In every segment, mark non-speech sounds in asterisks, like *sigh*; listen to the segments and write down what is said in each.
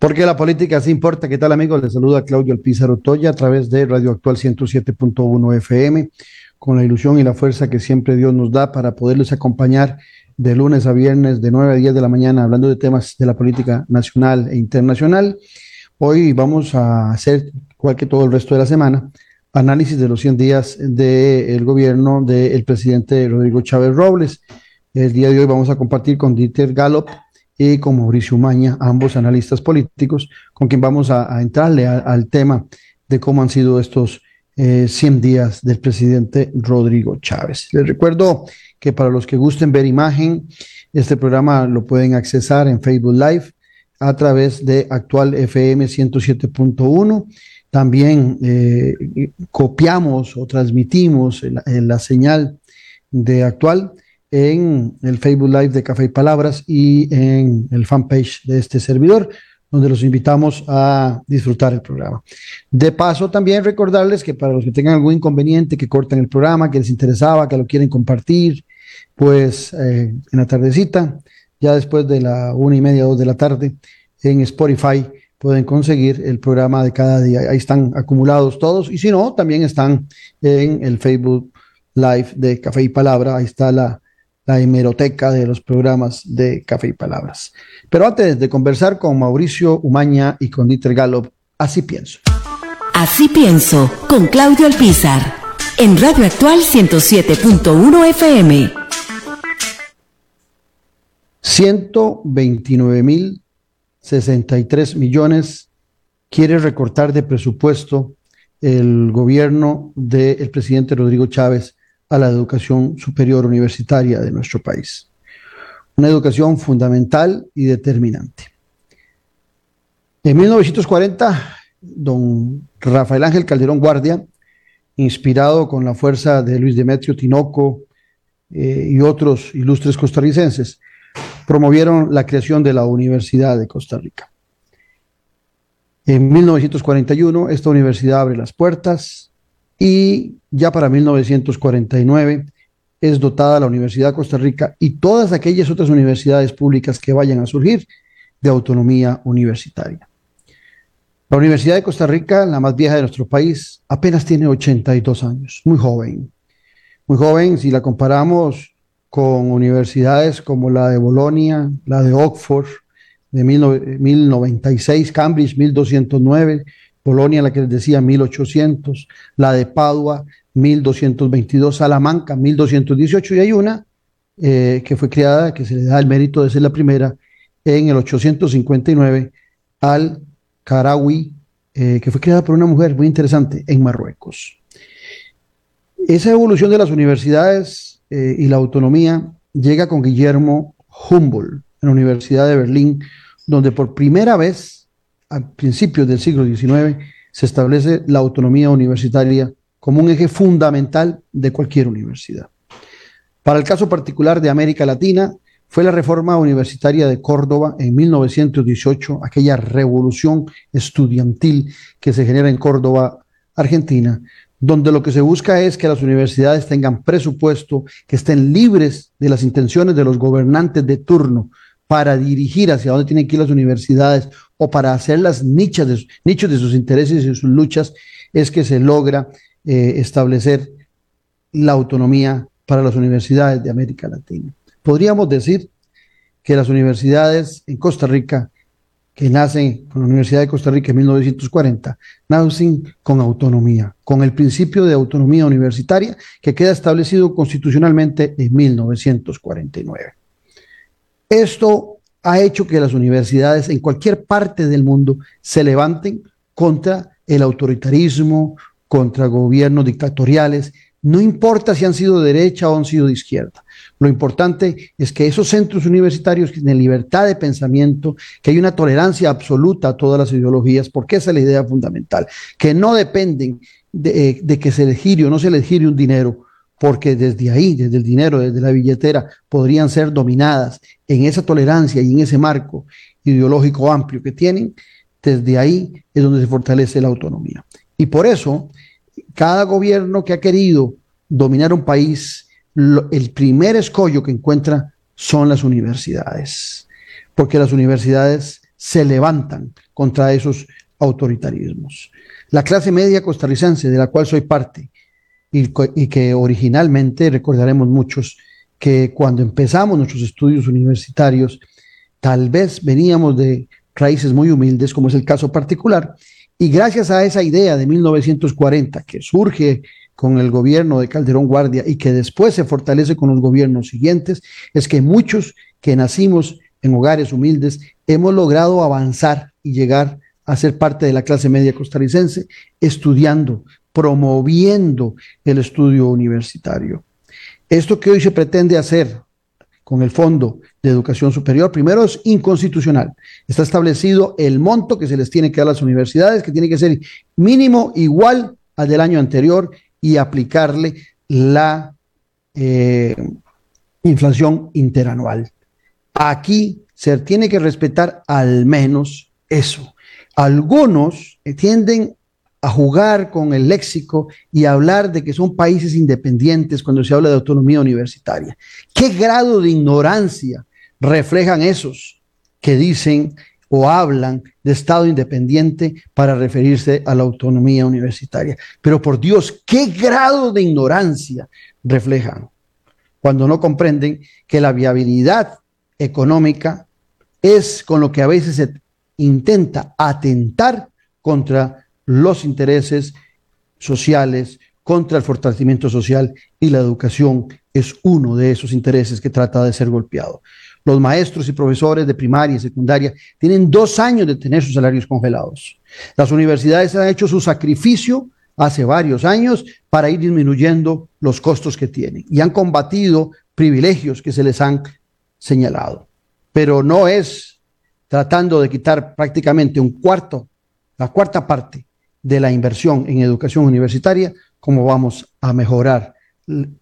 Porque la política sí importa. ¿Qué tal, amigos? Les saluda Claudio Alpizar Otoya a través de Radio Actual 107.1 FM, con la ilusión y la fuerza que siempre Dios nos da para poderles acompañar de lunes a viernes, de 9 a 10 de la mañana, hablando de temas de la política nacional e internacional. Hoy vamos a hacer, igual que todo el resto de la semana, análisis de los 100 días del gobierno del presidente Rodrigo Chávez Robles. El día de hoy vamos a compartir con Dieter Gallop, y con Mauricio Maña, ambos analistas políticos, con quien vamos a, entrarle al tema de cómo han sido estos 100 eh, días del presidente Rodrigo Chávez. Les recuerdo que para los que gusten ver imagen, este programa lo pueden accesar en Facebook Live a través de Actual FM 107.1. También eh, copiamos o transmitimos la señal de Actual en el Facebook Live de Café y Palabras y en el fanpage de este servidor, donde los invitamos a disfrutar el programa. De paso, también recordarles que para los que tengan algún inconveniente, que corten el programa, que les interesaba, que lo quieren compartir, pues eh, en la tardecita, ya después de la una y media, dos de la tarde, en Spotify pueden conseguir el programa de cada día. Ahí están acumulados todos. Y si no, también están en el Facebook Live de Café y Palabra. Ahí está la, la hemeroteca de los programas de Café y Palabras. Pero antes de conversar con Mauricio Umaña y con Dieter Gallup, así pienso. Así pienso, con Claudio Alpizar, en Radio Actual 107.1 FM. 129 mil 63 millones quiere recortar de presupuesto el gobierno del presidente Rodrigo Chávez a la educación superior universitaria de nuestro país. Una educación fundamental y determinante. En 1940, don Rafael Ángel Calderón Guardia, inspirado con la fuerza de Luis Demetrio Tinoco eh, y otros ilustres costarricenses, promovieron la creación de la Universidad de Costa Rica. En 1941, esta universidad abre las puertas, y ya para 1949 es dotada la Universidad de Costa Rica y todas aquellas otras universidades públicas que vayan a surgir de autonomía universitaria. La Universidad de Costa Rica, la más vieja de nuestro país, apenas tiene 82 años, muy joven. Muy joven si la comparamos con universidades como la de Bolonia, la de Oxford, de 1096, Cambridge 1209, Polonia, la que les decía, 1800, la de Padua, 1222, Salamanca, 1218, y hay una eh, que fue creada, que se le da el mérito de ser la primera, en el 859, al Carawi, eh, que fue creada por una mujer muy interesante en Marruecos. Esa evolución de las universidades eh, y la autonomía llega con Guillermo Humboldt en la Universidad de Berlín, donde por primera vez a principios del siglo XIX se establece la autonomía universitaria como un eje fundamental de cualquier universidad. Para el caso particular de América Latina, fue la reforma universitaria de Córdoba en 1918, aquella revolución estudiantil que se genera en Córdoba, Argentina, donde lo que se busca es que las universidades tengan presupuesto, que estén libres de las intenciones de los gobernantes de turno para dirigir hacia dónde tienen que ir las universidades o para hacer las nichas de, nichos de sus intereses y sus luchas, es que se logra eh, establecer la autonomía para las universidades de América Latina. Podríamos decir que las universidades en Costa Rica, que nacen con la Universidad de Costa Rica en 1940, nacen con autonomía, con el principio de autonomía universitaria que queda establecido constitucionalmente en 1949. Esto ha hecho que las universidades en cualquier parte del mundo se levanten contra el autoritarismo, contra gobiernos dictatoriales, no importa si han sido de derecha o han sido de izquierda. Lo importante es que esos centros universitarios tienen libertad de pensamiento, que hay una tolerancia absoluta a todas las ideologías, porque esa es la idea fundamental, que no dependen de, de que se les gire o no se les gire un dinero, porque desde ahí, desde el dinero, desde la billetera, podrían ser dominadas en esa tolerancia y en ese marco ideológico amplio que tienen, desde ahí es donde se fortalece la autonomía. Y por eso, cada gobierno que ha querido dominar un país, el primer escollo que encuentra son las universidades, porque las universidades se levantan contra esos autoritarismos. La clase media costarricense, de la cual soy parte, y, que originalmente recordaremos muchos que cuando empezamos nuestros estudios universitarios, tal vez veníamos de raíces muy humildes, como es el caso particular, y gracias a esa idea de 1940 que surge con el gobierno de Calderón Guardia y que después se fortalece con los gobiernos siguientes, es que muchos que nacimos en hogares humildes hemos logrado avanzar y llegar a ser parte de la clase media costarricense, estudiando, promoviendo el estudio universitario. Esto que hoy se pretende hacer con el Fondo de Educación Superior, primero es inconstitucional. Está establecido el monto que se les tiene que dar a las universidades, que tiene que ser mínimo igual al del año anterior y aplicarle la eh, inflación interanual. Aquí se tiene que respetar al menos eso. Algunos tienden a jugar con el léxico y hablar de que son países independientes cuando se habla de autonomía universitaria. ¿Qué grado de ignorancia reflejan esos que dicen o hablan de Estado independiente para referirse a la autonomía universitaria? Pero por Dios, ¿qué grado de ignorancia reflejan cuando no comprenden que la viabilidad económica es con lo que a veces se intenta atentar contra los intereses sociales, contra el fortalecimiento social y la educación es uno de esos intereses que trata de ser golpeado. Los maestros y profesores de primaria y secundaria tienen dos años de tener sus salarios congelados. Las universidades han hecho su sacrificio hace varios años para ir disminuyendo los costos que tienen y han combatido privilegios que se les han señalado. Pero no es tratando de quitar prácticamente un cuarto, la cuarta parte de la inversión en educación universitaria, como vamos a mejorar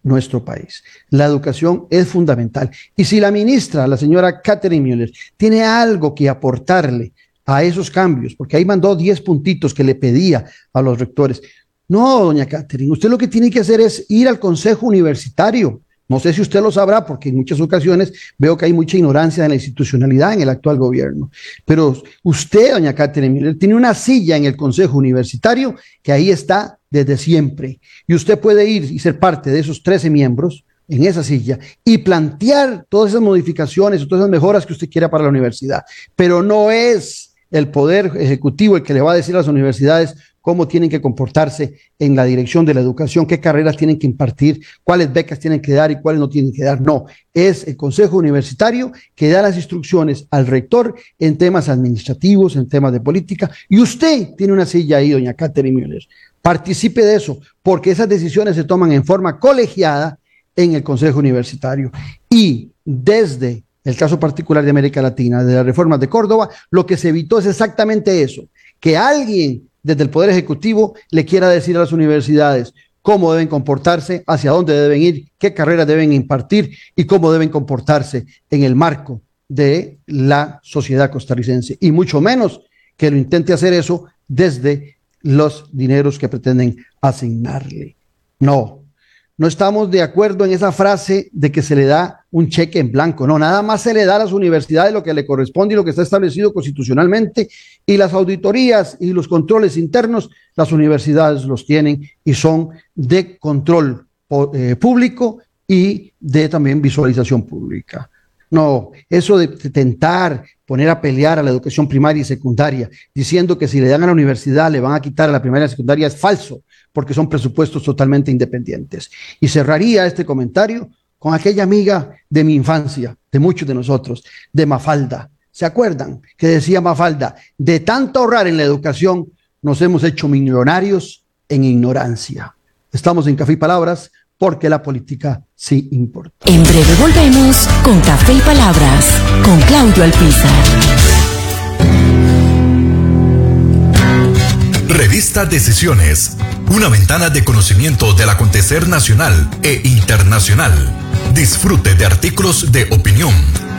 nuestro país. La educación es fundamental. Y si la ministra, la señora Catherine Müller, tiene algo que aportarle a esos cambios, porque ahí mandó 10 puntitos que le pedía a los rectores. No, doña Catherine, usted lo que tiene que hacer es ir al Consejo Universitario no sé si usted lo sabrá, porque en muchas ocasiones veo que hay mucha ignorancia en la institucionalidad en el actual gobierno. Pero usted, doña Catherine Miller, tiene una silla en el Consejo Universitario que ahí está desde siempre. Y usted puede ir y ser parte de esos 13 miembros en esa silla y plantear todas esas modificaciones o todas esas mejoras que usted quiera para la universidad. Pero no es el poder ejecutivo el que le va a decir a las universidades cómo tienen que comportarse en la dirección de la educación, qué carreras tienen que impartir, cuáles becas tienen que dar y cuáles no tienen que dar. No, es el Consejo Universitario que da las instrucciones al rector en temas administrativos, en temas de política, y usted tiene una silla ahí, doña Catherine Müller. Participe de eso, porque esas decisiones se toman en forma colegiada en el Consejo Universitario. Y desde el caso particular de América Latina, de las reformas de Córdoba, lo que se evitó es exactamente eso, que alguien desde el Poder Ejecutivo le quiera decir a las universidades cómo deben comportarse, hacia dónde deben ir, qué carreras deben impartir y cómo deben comportarse en el marco de la sociedad costarricense. Y mucho menos que lo intente hacer eso desde los dineros que pretenden asignarle. No, no estamos de acuerdo en esa frase de que se le da un cheque en blanco. No, nada más se le da a las universidades lo que le corresponde y lo que está establecido constitucionalmente. Y las auditorías y los controles internos, las universidades los tienen y son de control eh, público y de también visualización pública. No, eso de tentar poner a pelear a la educación primaria y secundaria, diciendo que si le dan a la universidad le van a quitar a la primaria y secundaria, es falso porque son presupuestos totalmente independientes. Y cerraría este comentario con aquella amiga de mi infancia, de muchos de nosotros, de Mafalda. ¿Se acuerdan que decía Mafalda, de tanto ahorrar en la educación, nos hemos hecho millonarios en ignorancia? Estamos en Café y Palabras porque la política sí importa. En breve volvemos con Café y Palabras con Claudio Alpizar. Revista Decisiones, una ventana de conocimiento del acontecer nacional e internacional. Disfrute de artículos de opinión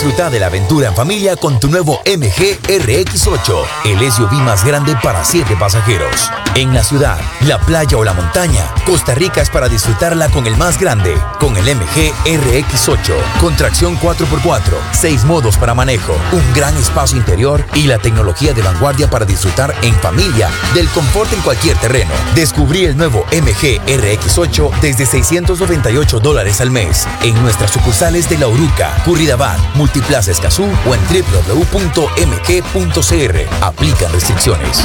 Disfruta de la aventura en familia con tu nuevo MG RX8, el SUV más grande para 7 pasajeros. En la ciudad, la playa o la montaña, Costa Rica es para disfrutarla con el más grande, con el MG RX8, con tracción 4x4, 6 modos para manejo, un gran espacio interior y la tecnología de vanguardia para disfrutar en familia del confort en cualquier terreno. Descubrí el nuevo MG RX8 desde 698 dólares al mes en nuestras sucursales de La Uruca, Curridabat, Multiplaza Escazú o en www.mg.cr. Aplican restricciones.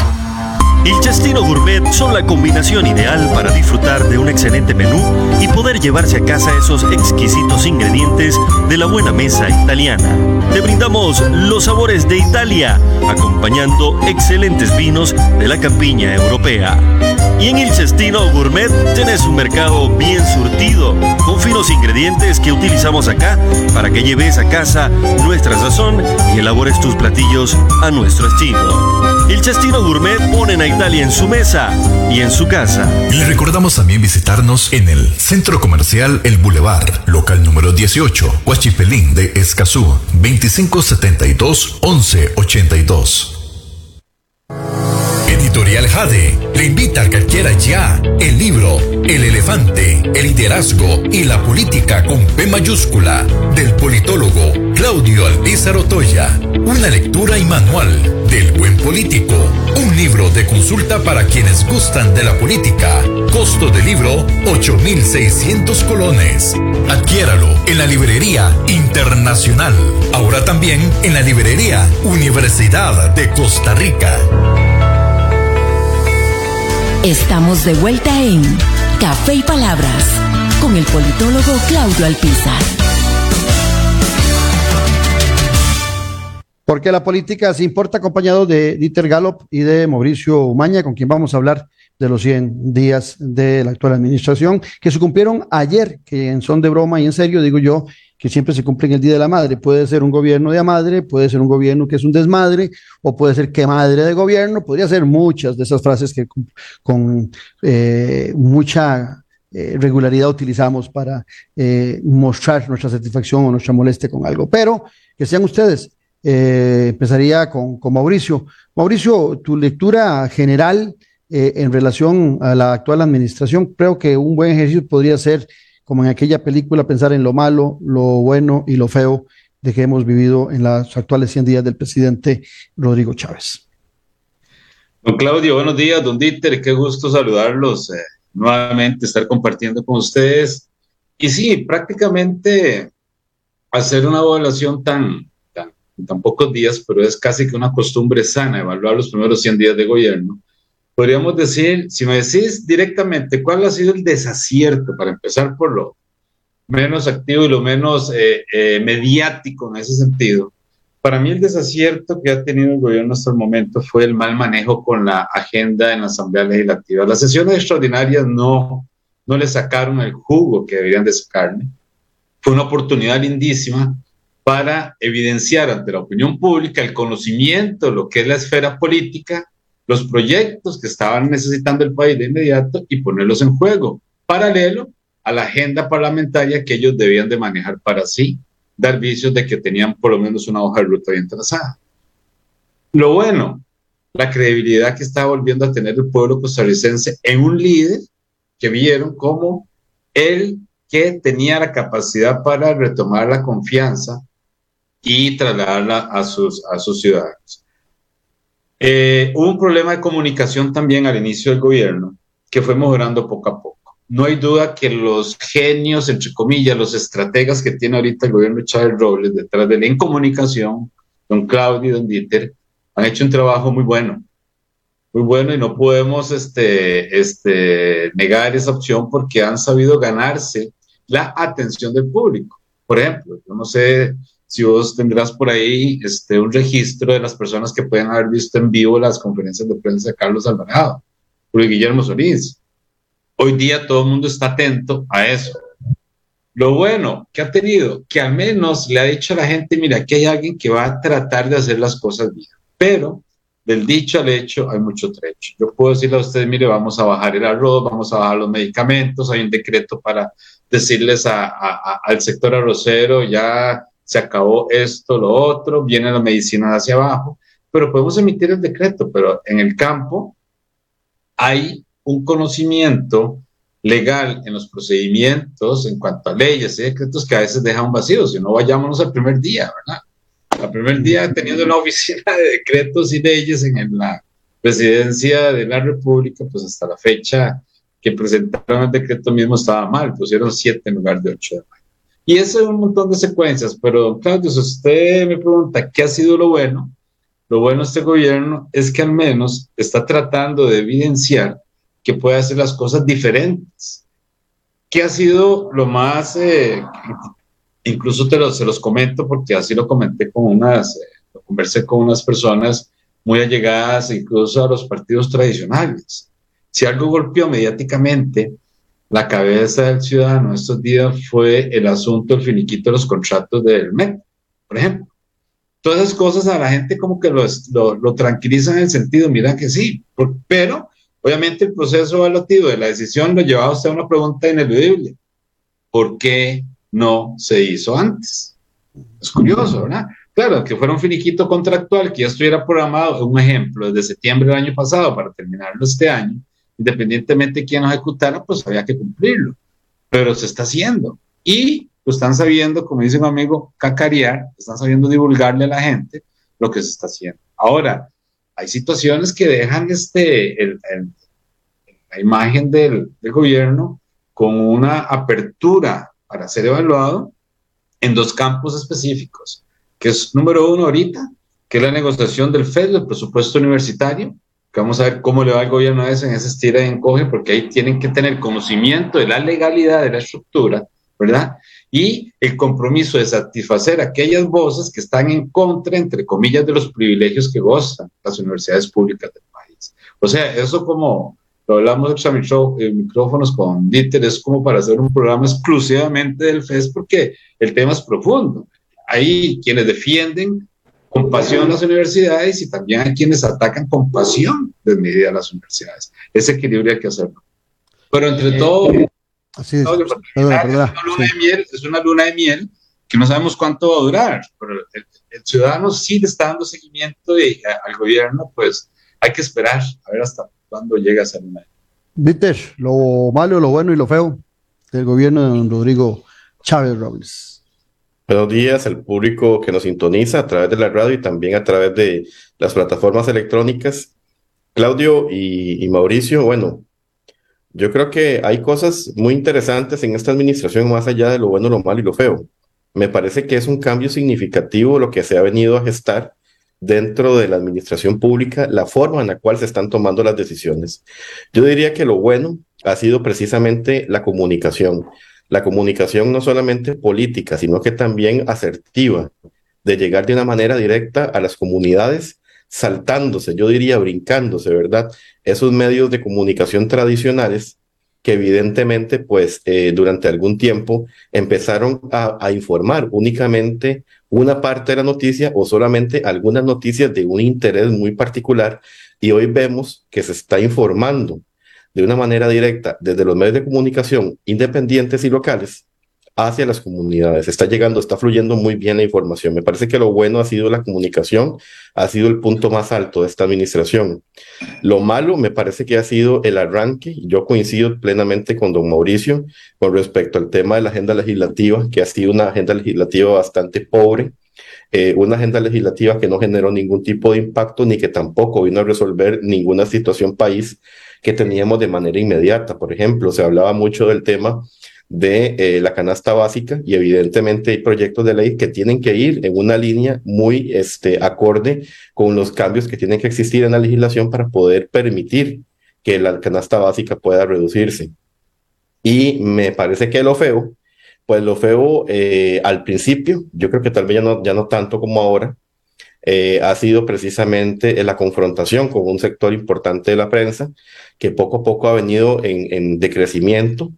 El Chestino Gourmet son la combinación ideal para disfrutar de un excelente menú y poder llevarse a casa esos exquisitos ingredientes de la buena mesa italiana. Te brindamos los sabores de Italia, acompañando excelentes vinos de la campiña europea. Y en el Cestino Gourmet tenés un mercado bien surtido, con finos ingredientes que utilizamos acá para que lleves a casa nuestra sazón y elabores tus platillos a nuestro estilo. El Cestino Gourmet ponen a Italia en su mesa y en su casa. Le recordamos también visitarnos en el Centro Comercial El Boulevard, local número 18, Huachipelín de Escazú, 2572 1182. Editorial Jade le invita a que adquiera ya el libro El elefante, el liderazgo y la política con P mayúscula del politólogo Claudio Alpizar Otoya. Una lectura y manual del buen político. Un libro de consulta para quienes gustan de la política. Costo del libro 8.600 colones. Adquiéralo en la librería internacional. Ahora también en la librería Universidad de Costa Rica. Estamos de vuelta en Café y Palabras con el politólogo Claudio Alpizar. Porque la política se importa acompañado de Dieter Gallop y de Mauricio Umaña, con quien vamos a hablar de los 100 días de la actual administración, que se cumplieron ayer, que en son de broma y en serio, digo yo, que siempre se cumple en el Día de la Madre. Puede ser un gobierno de madre, puede ser un gobierno que es un desmadre, o puede ser que madre de gobierno, podría ser muchas de esas frases que con, con eh, mucha eh, regularidad utilizamos para eh, mostrar nuestra satisfacción o nuestra molestia con algo. Pero que sean ustedes. Eh, empezaría con, con, Mauricio. Mauricio, tu lectura general en relación a la actual administración, creo que un buen ejercicio podría ser como en aquella película, pensar en lo malo, lo bueno y lo feo de que hemos vivido en los actuales 100 días del presidente Rodrigo Chávez. Don Claudio, buenos días, don Dieter, qué gusto saludarlos eh, nuevamente, estar compartiendo con ustedes. Y sí, prácticamente hacer una evaluación tan, tan, pocos días, pero es casi que una costumbre sana evaluar los primeros 100 días de gobierno podríamos decir, si me decís directamente cuál ha sido el desacierto, para empezar por lo menos activo y lo menos eh, eh, mediático en ese sentido, para mí el desacierto que ha tenido el gobierno hasta el momento fue el mal manejo con la agenda en la Asamblea Legislativa. Las sesiones extraordinarias no, no le sacaron el jugo que deberían de sacarle. Fue una oportunidad lindísima para evidenciar ante la opinión pública el conocimiento de lo que es la esfera política, los proyectos que estaban necesitando el país de inmediato y ponerlos en juego, paralelo a la agenda parlamentaria que ellos debían de manejar para sí, dar vicios de que tenían por lo menos una hoja de ruta bien trazada. Lo bueno, la credibilidad que está volviendo a tener el pueblo costarricense en un líder que vieron como él que tenía la capacidad para retomar la confianza y trasladarla a sus, a sus ciudadanos. Eh, hubo un problema de comunicación también al inicio del gobierno que fue mejorando poco a poco. No hay duda que los genios, entre comillas, los estrategas que tiene ahorita el gobierno de Chávez Robles detrás de la incomunicación, don Claudio y don Dieter, han hecho un trabajo muy bueno, muy bueno y no podemos este, este, negar esa opción porque han sabido ganarse la atención del público. Por ejemplo, yo no sé si vos tendrás por ahí este, un registro de las personas que pueden haber visto en vivo las conferencias de prensa de Carlos Alvarado, por Guillermo Solís. Hoy día todo el mundo está atento a eso. Lo bueno que ha tenido, que al menos le ha dicho a la gente, mira, aquí hay alguien que va a tratar de hacer las cosas bien pero del dicho al hecho hay mucho trecho. Yo puedo decirle a ustedes, mire, vamos a bajar el arroz, vamos a bajar los medicamentos, hay un decreto para decirles al sector arrocero, ya se acabó esto, lo otro, viene la medicina hacia abajo, pero podemos emitir el decreto, pero en el campo hay un conocimiento legal en los procedimientos en cuanto a leyes y decretos que a veces dejan vacíos, si no vayámonos al primer día, ¿verdad? el primer día teniendo una oficina de decretos y leyes en la presidencia de la República, pues hasta la fecha que presentaron el decreto mismo estaba mal, pusieron siete en lugar de ocho de mayo. Y eso es un montón de secuencias, pero Claudio, si usted me pregunta qué ha sido lo bueno, lo bueno de este gobierno es que al menos está tratando de evidenciar que puede hacer las cosas diferentes. ¿Qué ha sido lo más eh, incluso te se los comento porque así lo comenté con unas, eh, lo conversé con unas personas muy allegadas incluso a los partidos tradicionales. Si algo golpeó mediáticamente la cabeza del ciudadano estos días fue el asunto del finiquito de los contratos del MEP, por ejemplo. Todas esas cosas a la gente como que lo, lo, lo tranquilizan en el sentido, mira que sí, pero obviamente el proceso evaluativo de la decisión lo llevaba a usted a una pregunta ineludible. ¿Por qué no se hizo antes. Es curioso, ¿verdad? Claro, que fuera un finiquito contractual que ya estuviera programado, un ejemplo, desde septiembre del año pasado para terminarlo este año, independientemente de quién lo ejecutara, pues había que cumplirlo. Pero se está haciendo. Y lo están sabiendo, como dice un amigo, cacarear, están sabiendo divulgarle a la gente lo que se está haciendo. Ahora, hay situaciones que dejan este, la imagen del, del gobierno con una apertura para ser evaluado en dos campos específicos, que es número uno ahorita, que es la negociación del FED, del presupuesto universitario, que vamos a ver cómo le va al gobierno a eso en esa estira y encoge, porque ahí tienen que tener conocimiento de la legalidad de la estructura, ¿verdad? Y el compromiso de satisfacer aquellas voces que están en contra, entre comillas, de los privilegios que gozan las universidades públicas del país. O sea, eso como, lo hablamos de micrófonos con Dieter, es como para hacer un programa exclusivamente del FES porque el tema es profundo. Hay quienes defienden con pasión las universidades y también hay quienes atacan con pasión desmedida las universidades. Ese equilibrio hay que hacerlo. Pero entre eh, todo, así es, es, una luna de miel, es una luna de miel que no sabemos cuánto va a durar, pero el, ciudadano sí le está dando seguimiento y al gobierno, pues hay que esperar a ver hasta cuando llega a ser una. Víctor, lo malo, lo bueno y lo feo del gobierno de don Rodrigo Chávez Robles. Buenos días al público que nos sintoniza a través de la radio y también a través de las plataformas electrónicas. Claudio y, y Mauricio, bueno, yo creo que hay cosas muy interesantes en esta administración más allá de lo bueno, lo malo y lo feo. Me parece que es un cambio significativo lo que se ha venido a gestar dentro de la administración pública la forma en la cual se están tomando las decisiones. Yo diría que lo bueno ha sido precisamente la comunicación. La comunicación no solamente política, sino que también asertiva, de llegar de una manera directa a las comunidades, saltándose, yo diría brincándose, ¿verdad? Esos medios de comunicación tradicionales que evidentemente, pues, eh, durante algún tiempo empezaron a, a, informar únicamente una parte de la noticia o solamente algunas noticias de un interés muy particular y hoy vemos que se está informando de una manera directa desde los medios de comunicación independientes y locales hacia las comunidades. Está llegando, está fluyendo muy bien la información. Me parece que lo bueno ha sido la comunicación, ha sido el punto más alto de esta administración. Lo malo me parece que ha sido el arranque. Yo coincido plenamente con don Mauricio con respecto al tema de la agenda legislativa, que ha sido una agenda legislativa bastante pobre. Eh, una agenda legislativa que no generó ningún tipo de impacto ni que tampoco vino a resolver ninguna situación país que teníamos de manera inmediata. Por ejemplo, se hablaba mucho del tema de eh, la canasta básica y evidentemente hay proyectos de ley que tienen que ir en una línea muy este, acorde con los cambios que tienen que existir en la legislación para poder permitir que la canasta básica pueda reducirse. Y me parece que lo feo, pues lo feo eh, al principio, yo creo que tal vez ya no, ya no tanto como ahora, eh, ha sido precisamente la confrontación con un sector importante de la prensa que poco a poco ha venido en, en decrecimiento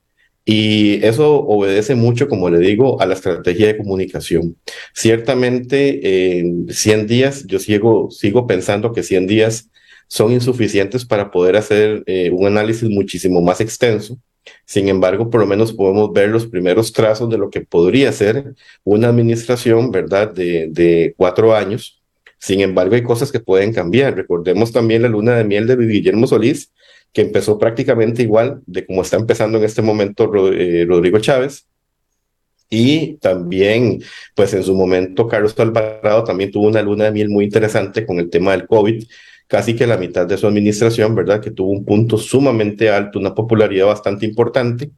y eso obedece mucho, como le digo, a la estrategia de comunicación. Ciertamente, en 100 días, yo sigo, sigo pensando que 100 días son insuficientes para poder hacer eh, un análisis muchísimo más extenso. Sin embargo, por lo menos podemos ver los primeros trazos de lo que podría ser una administración, ¿verdad?, de, de cuatro años. Sin embargo, hay cosas que pueden cambiar. Recordemos también la luna de miel de Guillermo Solís, que empezó prácticamente igual de como está empezando en este momento eh, Rodrigo Chávez. Y también, pues en su momento, Carlos Alvarado también tuvo una luna de miel muy interesante con el tema del COVID, casi que la mitad de su administración, ¿verdad? Que tuvo un punto sumamente alto, una popularidad bastante importante,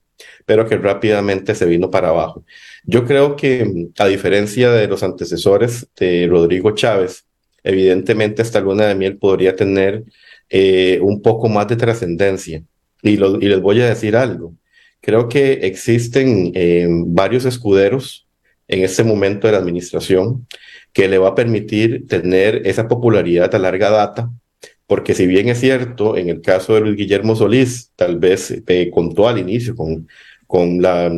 pero que rápidamente se vino para abajo. Yo creo que, a diferencia de los antecesores de Rodrigo Chávez, evidentemente esta luna de miel podría tener eh, un poco más de trascendencia. Y, y, les voy a decir algo. Creo que existen eh, varios escuderos en este momento de la administración que le va a permitir tener esa popularidad a larga data, porque si bien es cierto, en el caso de Luis Guillermo Solís, tal vez eh, contó al inicio con, con la,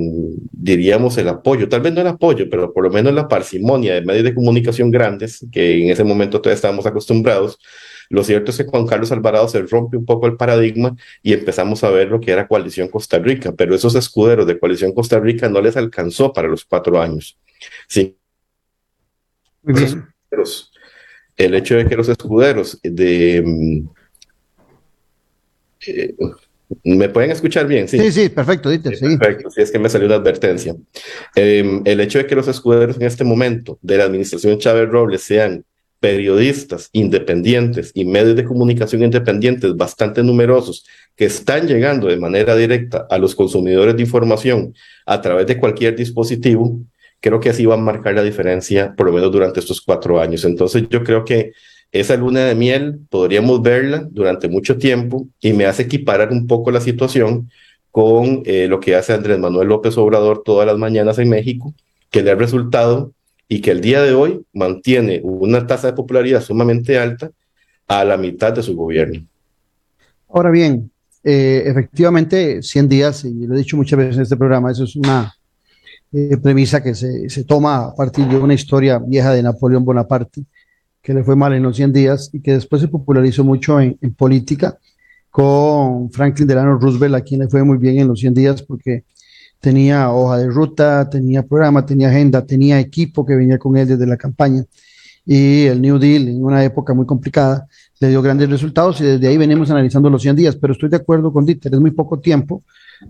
diríamos, el apoyo, tal vez no el apoyo, pero por lo menos la parsimonia de medios de comunicación grandes, que en ese momento todavía estábamos acostumbrados, lo cierto es que con Carlos Alvarado se rompe un poco el paradigma y empezamos a ver lo que era Coalición Costa Rica, pero esos escuderos de Coalición Costa Rica no les alcanzó para los cuatro años. Sí. El hecho de que los escuderos de... Mm, eh, ¿Me pueden escuchar bien? Sí, sí, perfecto, Dieter, sí, Perfecto, sí, es que me salió una advertencia. Em, el hecho de que los escuderos en este momento de la administración Chávez Robles sean periodistas independientes y medios de comunicación independientes bastante numerosos que están llegando de manera directa a los consumidores de información a través de cualquier dispositivo, creo que así va a marcar la diferencia, por lo menos durante estos cuatro años. Entonces yo creo que esa luna de miel podríamos verla durante mucho tiempo y me hace equiparar un poco la situación con eh, lo que hace Andrés Manuel López Obrador todas las mañanas en México, que le ha resultado y que el día de hoy mantiene una tasa de popularidad sumamente alta a la mitad de su gobierno. Ahora bien, eh, efectivamente, 100 días, y lo he dicho muchas veces en este programa, eso es una eh, premisa que se, se, toma a partir de una historia vieja de Napoleón Bonaparte, que le fue mal en los 100 días y que después se popularizó mucho en, política con Franklin Delano Roosevelt, a quien le fue muy bien en los 100 días porque tenía hoja de ruta, tenía programa, tenía agenda, tenía equipo que venía con él desde la campaña. Y el New Deal, en una época muy complicada, le dio grandes resultados y desde ahí venimos analizando los 100 días. Pero estoy de acuerdo con Dieter, es muy poco tiempo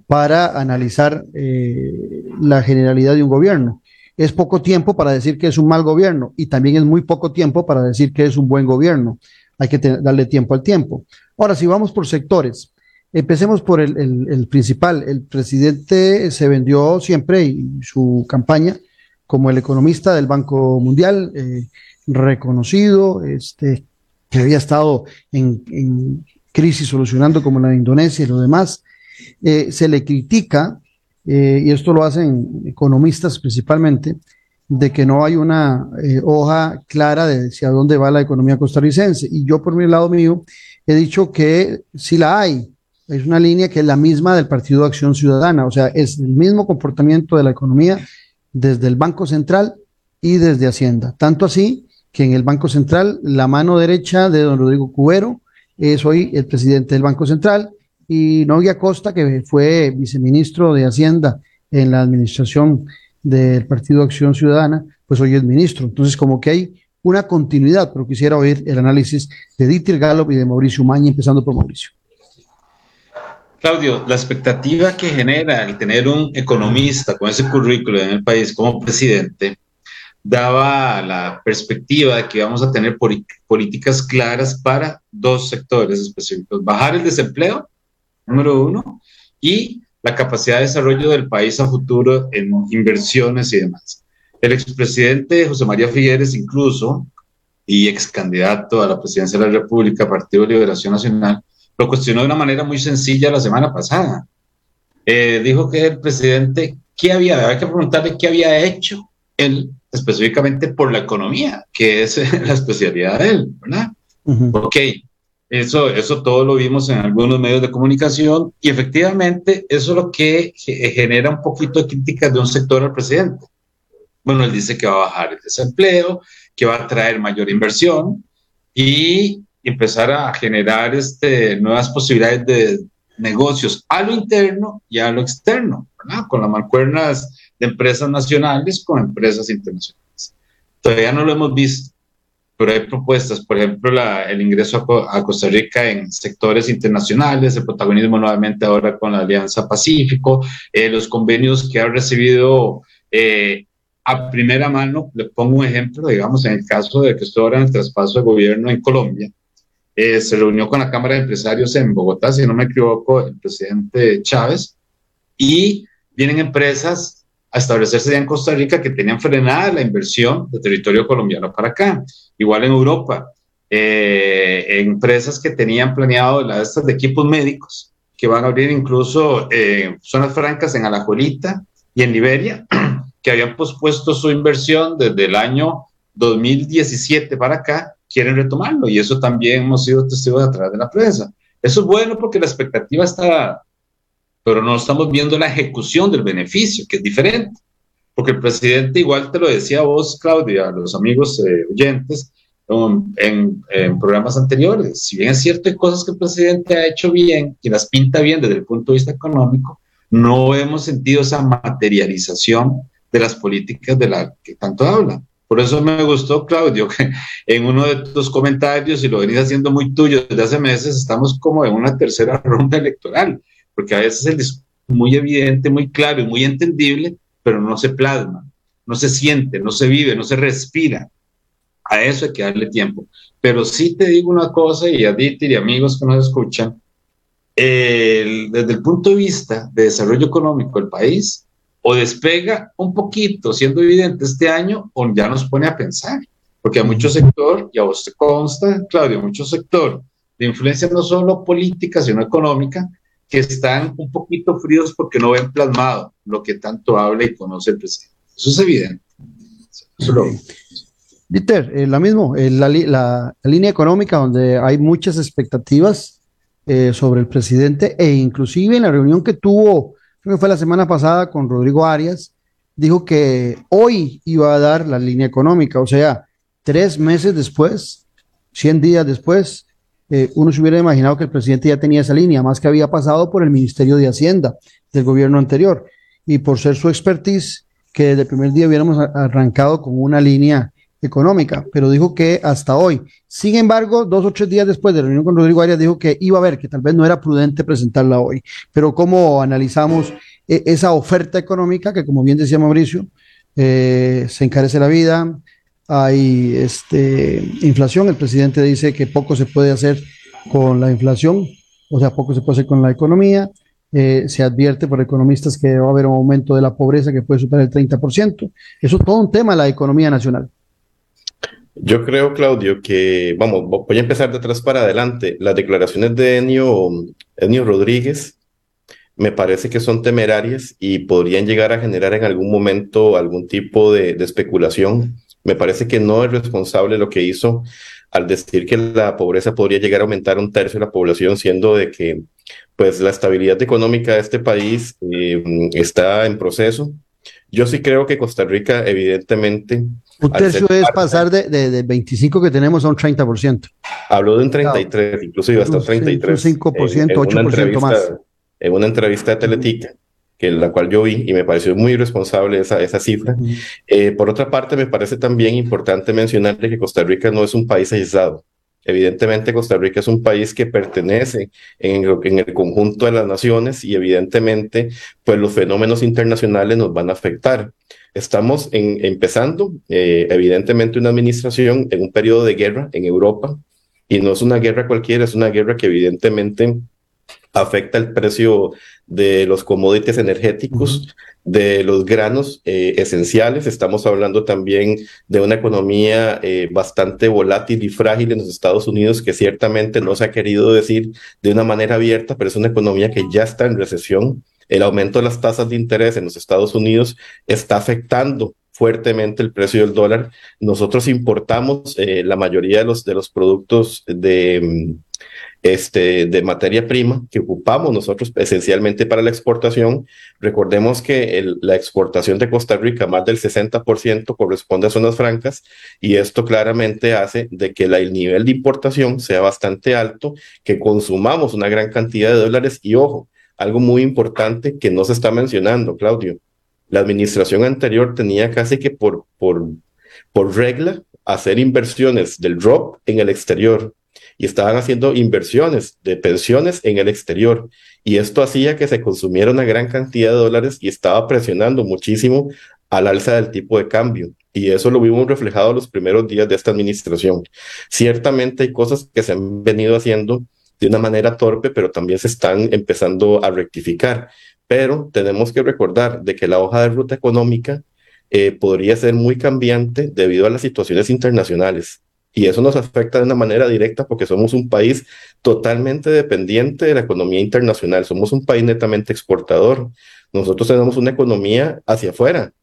para analizar eh, la generalidad de un gobierno. Es poco tiempo para decir que es un mal gobierno y también es muy poco tiempo para decir que es un buen gobierno. Hay que darle tiempo al tiempo. Ahora, si vamos por sectores, Empecemos por el, principal. El presidente se vendió siempre y su campaña como el economista del Banco Mundial, eh, reconocido, este, que había estado en, crisis solucionando como la de Indonesia y lo demás. Eh, se le critica, eh, y esto lo hacen economistas principalmente, de que no hay una hoja clara de hacia dónde va la economía costarricense. Y yo por mi lado mío he dicho que sí la hay, es una línea que es la misma del Partido de Acción Ciudadana, o sea, es el mismo comportamiento de la economía desde el Banco Central y desde Hacienda. Tanto así que en el Banco Central la mano derecha de don Rodrigo Cubero es hoy el presidente del Banco Central y Nogui Acosta, que fue viceministro de Hacienda en la administración del Partido Acción Ciudadana, pues hoy es ministro. Entonces, como que hay una continuidad, pero quisiera oír el análisis de Dieter Gallup y de Mauricio Maña, empezando por Mauricio. Claudio, la expectativa que genera el tener un economista con ese currículo en el país como presidente daba la perspectiva de que vamos a tener políticas claras para dos sectores específicos. Bajar el desempleo, número uno, y la capacidad de desarrollo del país a futuro en inversiones y demás. El expresidente José María Figueres incluso, y ex candidato a la presidencia de la República, Partido de Liberación Nacional, lo cuestionó de una manera muy sencilla la semana pasada. Eh, dijo que el presidente, ¿qué había? Había que preguntarle qué había hecho él específicamente por la economía, que es *laughs* la especialidad de él, ¿verdad? Ok, eso, eso todo lo vimos en algunos medios de comunicación y efectivamente eso es lo que genera un poquito de críticas de un sector al presidente. Bueno, él dice que va a bajar el desempleo, que va a traer mayor inversión y empezar a generar este, nuevas posibilidades de negocios a lo interno y a lo externo, ¿verdad? Con las mancuernas de empresas nacionales con empresas internacionales. Todavía no lo hemos visto, pero hay propuestas, por ejemplo, el ingreso a, Costa Rica en sectores internacionales, el protagonismo nuevamente ahora con la Alianza Pacífico, eh, los convenios que ha recibido eh, a primera mano. Le pongo un ejemplo, digamos, en el caso de que estoy ahora en el traspaso de gobierno en Colombia, eh, se reunió con la Cámara de Empresarios en Bogotá, si no me equivoco, el presidente Chávez, y vienen empresas a establecerse ya en Costa Rica que tenían frenada la inversión de territorio colombiano para acá. Igual en Europa, eh, empresas que tenían planeado las de equipos médicos, que van a abrir incluso eh, zonas francas en Alajuelita y en Liberia, *clears throat* que habían pospuesto su inversión desde el año 2017 para acá, quieren retomarlo. Y eso también hemos sido testigos a través de la prensa. Eso es bueno porque la expectativa está pero no estamos viendo la ejecución del beneficio, que es diferente. Porque el presidente, igual te lo decía vos, Claudia, a los amigos eh, oyentes, um, en, programas anteriores, si bien es cierto, hay cosas que el presidente ha hecho bien, que las pinta bien desde el punto de vista económico, no hemos sentido esa materialización de las políticas de la que tanto habla. Por eso me gustó, Claudio, que en uno de tus comentarios, y lo venís haciendo muy tuyo desde hace meses, estamos como en una tercera *laughs* ronda electoral porque a veces el discurso es muy evidente, muy claro y muy entendible, pero no se plasma, no se siente, no se vive, no se respira. A eso hay que darle tiempo. Pero sí te digo una cosa, y a Dieter y amigos que nos escuchan, desde el punto de vista de desarrollo económico del país, o despega un poquito, siendo evidente este año, o ya nos pone a pensar. Porque a mucho sector, y a vos te consta, Claudio, mucho sector de influencia no solo política, sino económica, que están un poquito fríos porque no ven plasmado lo que tanto habla y conoce el presidente. Eso es evidente. Eso lo... Dieter, eh, la mismo, eh, la, la, línea económica donde hay muchas expectativas eh, sobre el presidente e inclusive en la reunión que tuvo, creo que fue la semana pasada con Rodrigo Arias, dijo que hoy iba a dar la línea económica, o sea, tres meses después, 100 días después, eh, uno se hubiera imaginado que el presidente ya tenía esa línea, más que había pasado por el Ministerio de Hacienda del gobierno anterior. Y por ser su expertise, que desde el primer día hubiéramos arrancado con una línea económica, pero dijo que hasta hoy. Sin embargo, dos o tres días después de la reunión con Rodrigo Arias, dijo que iba a ver, que tal vez no era prudente presentarla hoy. Pero ¿cómo analizamos e, esa oferta económica que, como bien decía Mauricio, eh, se encarece la vida, hay este, inflación. El presidente dice que poco se puede hacer con la inflación, o sea, poco se puede hacer con la economía. Eh, se advierte por economistas que va a haber un aumento de la pobreza que puede superar el 30%. Eso es todo un tema la economía nacional. Yo creo, Claudio, que, vamos, voy a empezar de atrás para adelante. Las declaraciones de Enio, Enio Rodríguez me parece que son temerarias y podrían llegar a generar en algún momento algún tipo de, de especulación me parece que no es responsable lo que hizo al decir que la pobreza podría llegar a aumentar un tercio de la población, siendo de que pues la estabilidad económica de este país eh, está en proceso. Yo sí creo que Costa Rica, evidentemente... Un tercio es pasar de, de, 25 que tenemos a un 30%. Habló de un 33, incluso iba hasta un 33. Un 5%, 8% más. En una entrevista de Teletica que la cual yo vi y me pareció muy irresponsable esa, esa cifra. Eh, por otra parte, me parece también importante mencionar que Costa Rica no es un país aislado. Evidentemente, Costa Rica es un país que pertenece en, en, el conjunto de las naciones y evidentemente, pues los fenómenos internacionales nos van a afectar. Estamos en, empezando, eh, evidentemente, una administración en un periodo de guerra en Europa y no es una guerra cualquiera, es una guerra que evidentemente afecta el precio de los commodities energéticos, de los granos eh, esenciales. Estamos hablando también de una economía eh, bastante volátil y frágil en los Estados Unidos, que ciertamente no se ha querido decir de una manera abierta, pero es una economía que ya está en recesión. El aumento de las tasas de interés en los Estados Unidos está afectando fuertemente el precio del dólar. Nosotros importamos eh, la mayoría de los, de los productos de mm, este, de materia prima que ocupamos nosotros esencialmente para la exportación. Recordemos que la exportación de Costa Rica, más del 60% corresponde a zonas francas y esto claramente hace de que el nivel de importación sea bastante alto, que consumamos una gran cantidad de dólares y ojo, algo muy importante que no se está mencionando, Claudio. La administración anterior tenía casi que por, por, por regla hacer inversiones del drop en el exterior y estaban haciendo inversiones de pensiones en el exterior. Y esto hacía que se consumiera una gran cantidad de dólares y estaba presionando muchísimo al alza del tipo de cambio. Y eso lo vimos reflejado los primeros días de esta administración. Ciertamente hay cosas que se han venido haciendo de una manera torpe, pero también se están empezando a rectificar. Pero tenemos que recordar de que la hoja de ruta económica eh, podría ser muy cambiante debido a las situaciones internacionales. Y eso nos afecta de una manera directa porque somos un país totalmente dependiente de la economía internacional. Somos un país netamente exportador. Nosotros tenemos una economía hacia afuera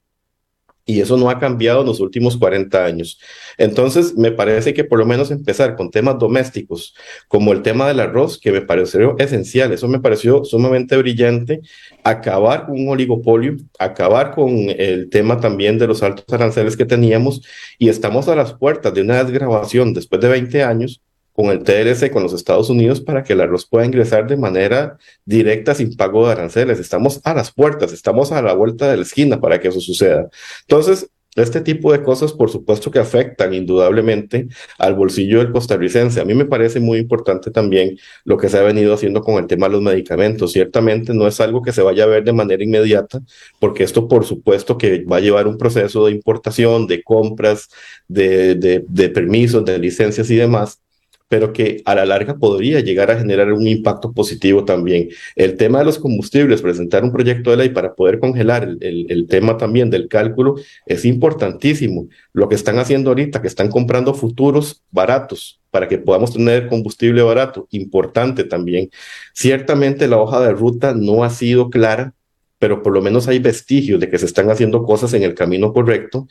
y eso no ha cambiado en los últimos 40 años. Entonces, me parece que por lo menos empezar con temas domésticos, como el tema del arroz, que me pareció esencial, eso me pareció sumamente brillante, acabar con un oligopolio, acabar con el tema también de los altos aranceles que teníamos, y estamos a las puertas de una desgrabación después de 20 años con el TLC con los Estados Unidos para que el arroz pueda ingresar de manera directa sin pago de aranceles. Estamos a las puertas, estamos a la vuelta de la esquina para que eso suceda. Entonces, este tipo de cosas, por supuesto que afectan indudablemente al bolsillo del costarricense. A mí me parece muy importante también lo que se ha venido haciendo con el tema de los medicamentos. Ciertamente no es algo que se vaya a ver de manera inmediata, porque esto por supuesto que va a llevar un proceso de importación, de compras, de, de, de permisos, de licencias y demás pero que a la larga podría llegar a generar un impacto positivo también. El tema de los combustibles, presentar un proyecto de ley para poder congelar el, el, tema también del cálculo es importantísimo. Lo que están haciendo ahorita, que están comprando futuros baratos para que podamos tener combustible barato, importante también. Ciertamente la hoja de ruta no ha sido clara, pero por lo menos hay vestigios de que se están haciendo cosas en el camino correcto,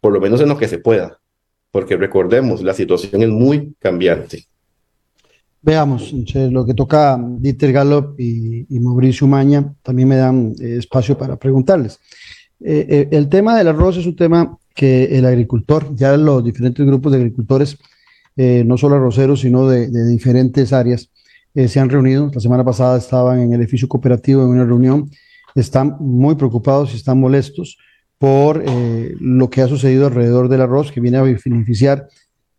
por lo menos en lo que se pueda porque recordemos, la situación es muy cambiante. Veamos, lo que toca Dieter Gallop y, Mauricio Maña también me dan eh, espacio para preguntarles. Eh, eh, el tema del arroz es un tema que el agricultor, ya los diferentes grupos de agricultores, no solo arroceros, sino de, de diferentes áreas, se han reunido. La semana pasada estaban en el edificio cooperativo en una reunión. Están muy preocupados y están molestos por eh, lo que ha sucedido alrededor del arroz, que viene a beneficiar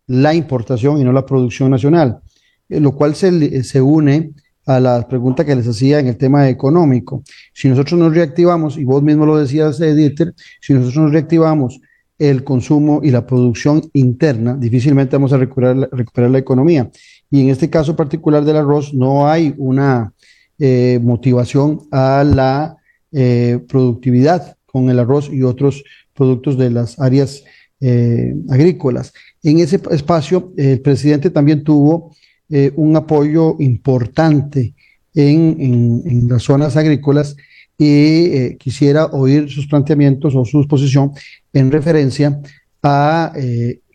la importación y no la producción nacional, eh, lo cual se, se une a la pregunta que les hacía en el tema económico. Si nosotros nos reactivamos, y vos mismo lo decías, Dieter, si nosotros nos reactivamos el consumo y la producción interna, difícilmente vamos a recuperar, recuperar la economía. Y en este caso particular del arroz no hay una eh, motivación a la productividad con el arroz y otros productos de las áreas eh, agrícolas. En ese espacio, el presidente también tuvo eh, un apoyo importante en, las zonas agrícolas y eh, quisiera oír sus planteamientos o su posición en referencia a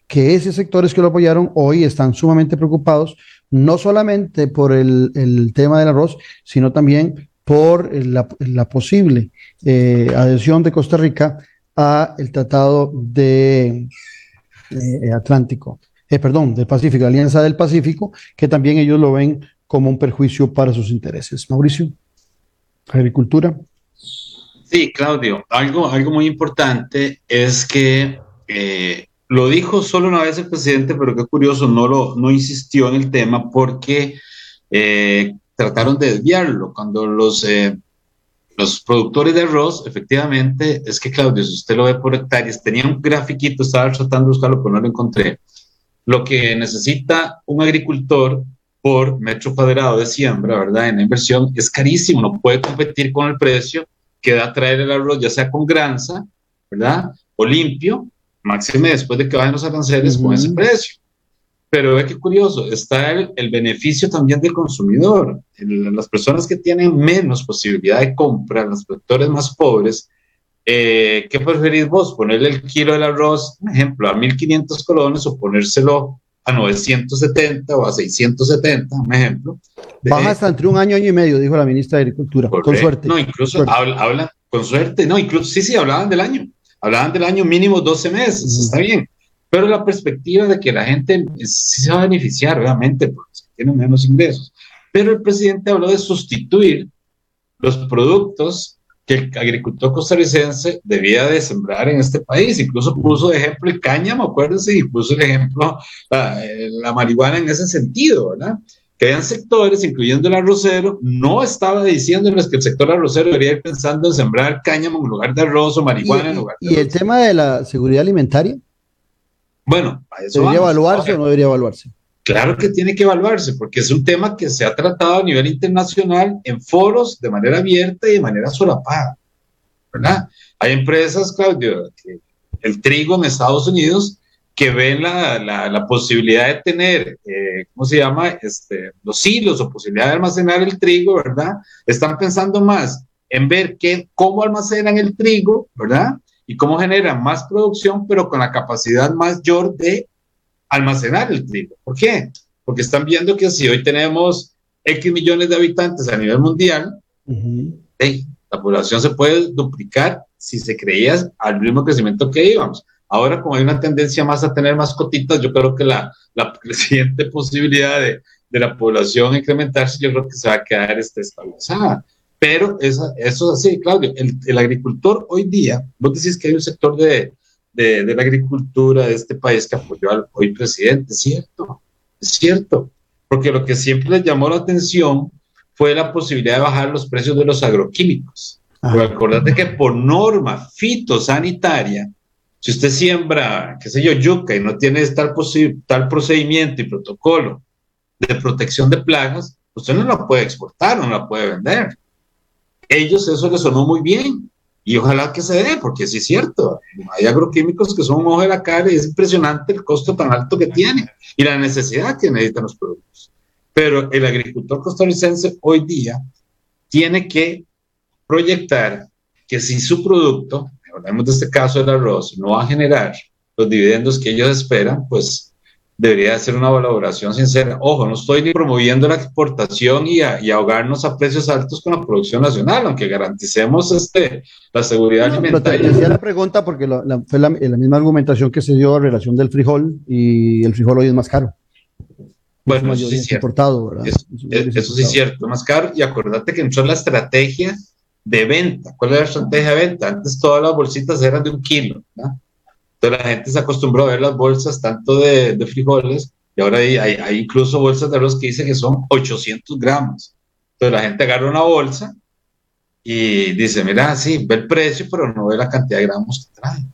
que esos sectores que lo apoyaron hoy están sumamente preocupados, no solamente por el, el tema del arroz, sino también por la, posible eh, adhesión de Costa Rica a el Tratado de eh, Atlántico. eh, perdón, del Pacífico, Alianza del Pacífico, que también ellos lo ven como un perjuicio para sus intereses. Mauricio, agricultura. Sí, Claudio, algo, algo muy importante es que lo dijo solo una vez el presidente, pero qué curioso, no, lo, no insistió en el tema porque eh, trataron de desviarlo. Cuando los, eh, los productores de arroz, efectivamente, es que Claudio, si usted lo ve por hectáreas, tenía un grafiquito, estaba tratando de buscarlo, pero no lo encontré. Lo que necesita un agricultor por metro cuadrado de siembra, ¿verdad? En la inversión es carísimo, no puede competir con el precio que da traer el arroz, ya sea con granza, ¿verdad? O limpio, máxime después de que vayan los aranceles con ese precio. Pero ve qué curioso, está el, el beneficio también del consumidor. las personas que tienen menos posibilidad de compra, los sectores más pobres, eh, ¿qué preferís vos? ¿Ponerle el kilo del arroz, por ejemplo, a 1.500 colones o ponérselo a 970 o a 670, un ejemplo? Baja hasta entre un año, año y medio, dijo la ministra de Agricultura, con suerte. No, incluso habla, con suerte, no, incluso, sí, sí, hablaban del año, hablaban del año mínimo 12 meses, está bien, pero la perspectiva de que la gente sí se va a beneficiar, obviamente, porque tiene menos ingresos. Pero el presidente habló de sustituir los productos que el agricultor costarricense debía de sembrar en este país. Incluso puso de ejemplo el cáñamo, acuérdense, y puso el ejemplo la, la marihuana en ese sentido, ¿verdad? que hayan sectores, incluyendo el arrocero, no estaba diciéndoles que el sector arrocero debería ir pensando en sembrar cáñamo en lugar de arroz o marihuana en lugar de ¿Y el tema de la seguridad alimentaria? Bueno, eso ¿Debería evaluarse o no debería evaluarse? Claro que tiene que evaluarse, porque es un tema que se ha tratado a nivel internacional en foros de manera abierta y de manera solapada, ¿verdad? Hay empresas, Claudio, que el trigo en Estados Unidos que ven la, la, posibilidad de tener, eh, ¿cómo se llama? Este, los hilos o posibilidad de almacenar el trigo, ¿verdad? Están pensando más en ver qué, cómo almacenan el trigo, ¿verdad? Y cómo generan más producción, pero con la capacidad mayor de almacenar el trigo. ¿Por qué? Porque están viendo que si hoy tenemos X millones de habitantes a nivel mundial, la población se puede duplicar si se creía al mismo crecimiento que íbamos. Ahora, como hay una tendencia más a tener mascotitas, yo creo que la, la *laughs* creciente posibilidad de, de, la población incrementarse, yo creo que se va a quedar este, estabilizada. Pero eso, eso es así, Claudio. El, el, agricultor hoy día, vos decís que hay un sector de, de, de la agricultura de este país que apoyó al hoy presidente, es cierto, es cierto. Porque lo que siempre les llamó la atención fue la posibilidad de bajar los precios de los agroquímicos. Pero acordate que por norma fitosanitaria, si usted siembra, qué sé yo, yuca y no tiene tal, tal procedimiento y protocolo de protección de plagas, usted no la puede exportar, no la puede vender. Ellos eso les sonó muy bien y ojalá que se dé, porque sí es cierto, hay agroquímicos que son un ojo de la cara y es impresionante el costo tan alto que tienen y la necesidad que necesitan los productos. Pero el agricultor costarricense hoy día tiene que proyectar que si su producto hablemos de este caso del arroz, no va a generar los dividendos que ellos esperan, pues debería ser una valoración sincera. Ojo, no estoy ni promoviendo la exportación y, y, ahogarnos a precios altos con la producción nacional, aunque garanticemos este, la seguridad alimentaria. Te decía la pregunta porque fue la, misma argumentación que se dio en relación del frijol y el frijol hoy es más caro. Bueno, eso sí es cierto. Importado, ¿verdad? eso sí es cierto, más caro. Y acordate que entró la estrategia de venta. ¿Cuál es la estrategia de venta? Antes todas las bolsitas eran de un kilo. ¿no? Entonces la gente se acostumbró a ver las bolsas tanto de, de frijoles y ahora hay, hay, incluso bolsas de arroz que dicen que son 800 gramos. Entonces la gente agarra una bolsa y dice, mira, sí, ve el precio, pero no ve la cantidad de gramos que trae.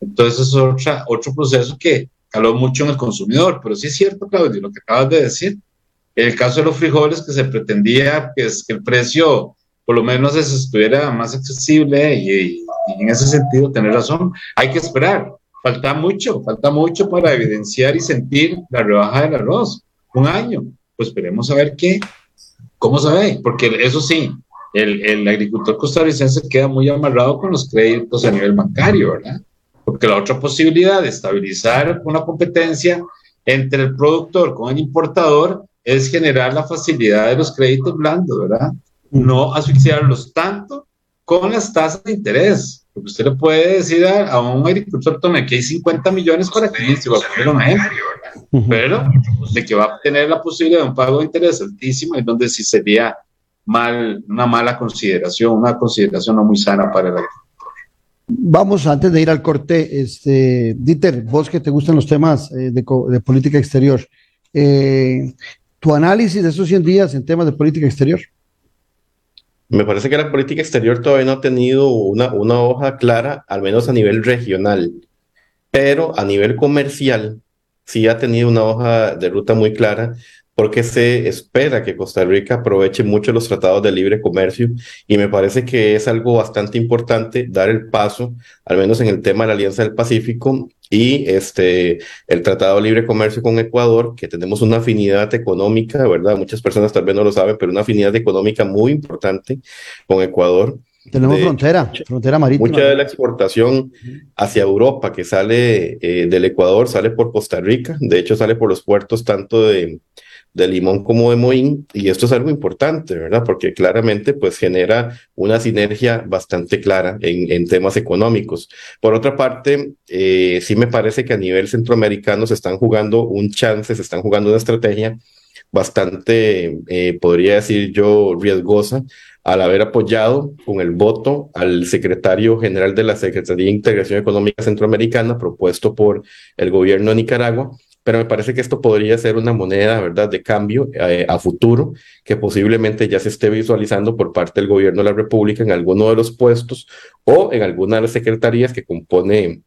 Entonces es otra, otro proceso que caló mucho en el consumidor. Pero sí es cierto, Claudio, lo que acabas de decir. El caso de los frijoles, que se pretendía que, es, que el precio por lo menos estuviera más accesible y, en ese sentido tener razón. Hay que esperar, falta mucho, falta mucho para evidenciar y sentir la rebaja del arroz. Un año, pues esperemos a ver qué, cómo se ve, porque eso sí, el, el agricultor costarricense queda muy amarrado con los créditos a nivel bancario, ¿verdad? Porque la otra posibilidad de estabilizar una competencia entre el productor con el importador es generar la facilidad de los créditos blandos, ¿verdad? no asfixiarlos tanto con las tasas de interés. Porque usted le puede decir a, un agricultor, tome, aquí hay 50 millones para que inicie, va a poner un ejemplo, pero de que va a tener la posibilidad de un pago de interés altísimo, es donde sí sería mal, una mala consideración, una consideración no muy sana para el agricultor. Vamos, antes de ir al corte, este, Dieter, vos que te gustan los temas eh, de, de, política exterior, eh, tu análisis de esos 100 días en temas de política exterior. Me parece que la política exterior todavía no ha tenido una, hoja clara, al menos a nivel regional, pero a nivel comercial sí ha tenido una hoja de ruta muy clara porque se espera que Costa Rica aproveche mucho los tratados de libre comercio y me parece que es algo bastante importante dar el paso, al menos en el tema de la Alianza del Pacífico y este el Tratado de Libre Comercio con Ecuador, que tenemos una afinidad económica, ¿verdad? Muchas personas tal vez no lo saben, pero una afinidad económica muy importante con Ecuador. Tenemos frontera, frontera marítima. Mucha de la exportación hacia Europa que sale eh, del Ecuador sale por Costa Rica, de hecho sale por los puertos tanto de de Limón como de Moín, y esto es algo importante, ¿verdad? Porque claramente pues genera una sinergia bastante clara en, en temas económicos. Por otra parte, eh, sí me parece que a nivel centroamericano se están jugando un chance, se están jugando una estrategia bastante, eh, podría decir yo, riesgosa, al haber apoyado con el voto al secretario general de la Secretaría de Integración Económica Centroamericana propuesto por el gobierno de Nicaragua, pero me parece que esto podría ser una moneda, ¿verdad?, de cambio eh, a futuro que posiblemente ya se esté visualizando por parte del gobierno de la República en alguno de los puestos o en alguna de las secretarías que compone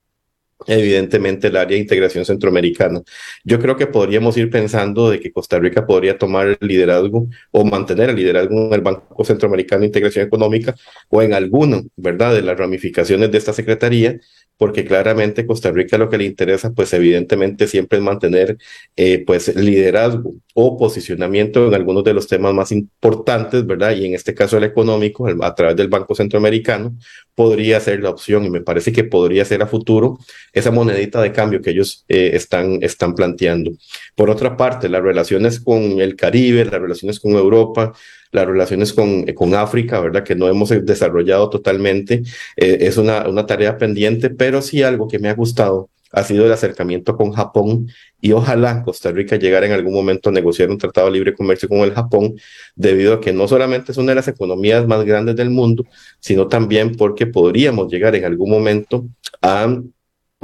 evidentemente el área de integración centroamericana. Yo creo que podríamos ir pensando de que Costa Rica podría tomar el liderazgo o mantener el liderazgo en el Banco Centroamericano de Integración Económica o en alguno, ¿verdad?, de las ramificaciones de esta secretaría, porque claramente Costa Rica lo que le interesa, pues evidentemente siempre es mantener, eh, pues, liderazgo o posicionamiento en algunos de los temas más importantes, ¿verdad? Y en este caso el económico, a través del Banco Centroamericano, podría ser la opción y me parece que podría ser a futuro esa monedita de cambio que ellos eh, están, están planteando. Por otra parte, las relaciones con el Caribe, las relaciones con Europa, las relaciones con, con África, ¿verdad? Que no hemos desarrollado totalmente, eh, es una, una tarea pendiente, pero sí algo que me ha gustado ha sido el acercamiento con Japón y ojalá Costa Rica llegara en algún momento a negociar un tratado de libre comercio con el Japón, debido a que no solamente es una de las economías más grandes del mundo, sino también porque podríamos llegar en algún momento a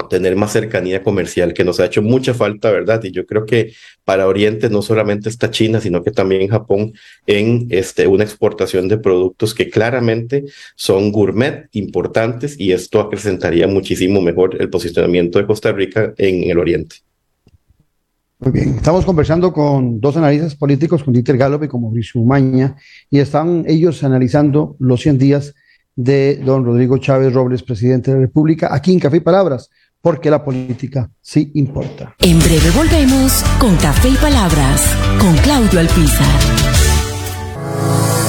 tener más cercanía comercial, que nos ha hecho mucha falta, ¿verdad? Y yo creo que para Oriente no solamente está China, sino que también Japón en este, una exportación de productos que claramente son gourmet importantes y esto acrecentaría muchísimo mejor el posicionamiento de Costa Rica en el Oriente. Muy bien, estamos conversando con dos analistas políticos, con Dieter Gallup y con Mauricio Umaña, y están ellos analizando los 100 días de don Rodrigo Chávez Robles, presidente de la República, aquí en Café y Palabras porque la política sí importa. En breve volvemos con Café y Palabras, con Claudio Alpizar.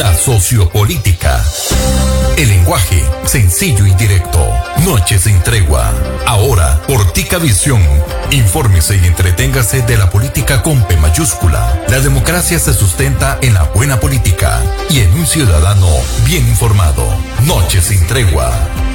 La sociopolítica. El lenguaje sencillo y directo. Noches sin tregua. Ahora, Portica Visión. Infórmese y entreténgase de la política con P mayúscula. La democracia se sustenta en la buena política y en un ciudadano bien informado. Noches sin tregua.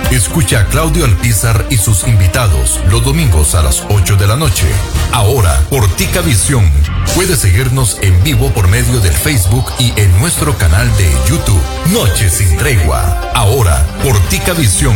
Escucha a Claudio Alpizar y sus invitados los domingos a las 8 de la noche. Ahora, Portica Visión. Puede seguirnos en vivo por medio del Facebook y en nuestro canal de YouTube. Noches sin tregua. Ahora, Portica Visión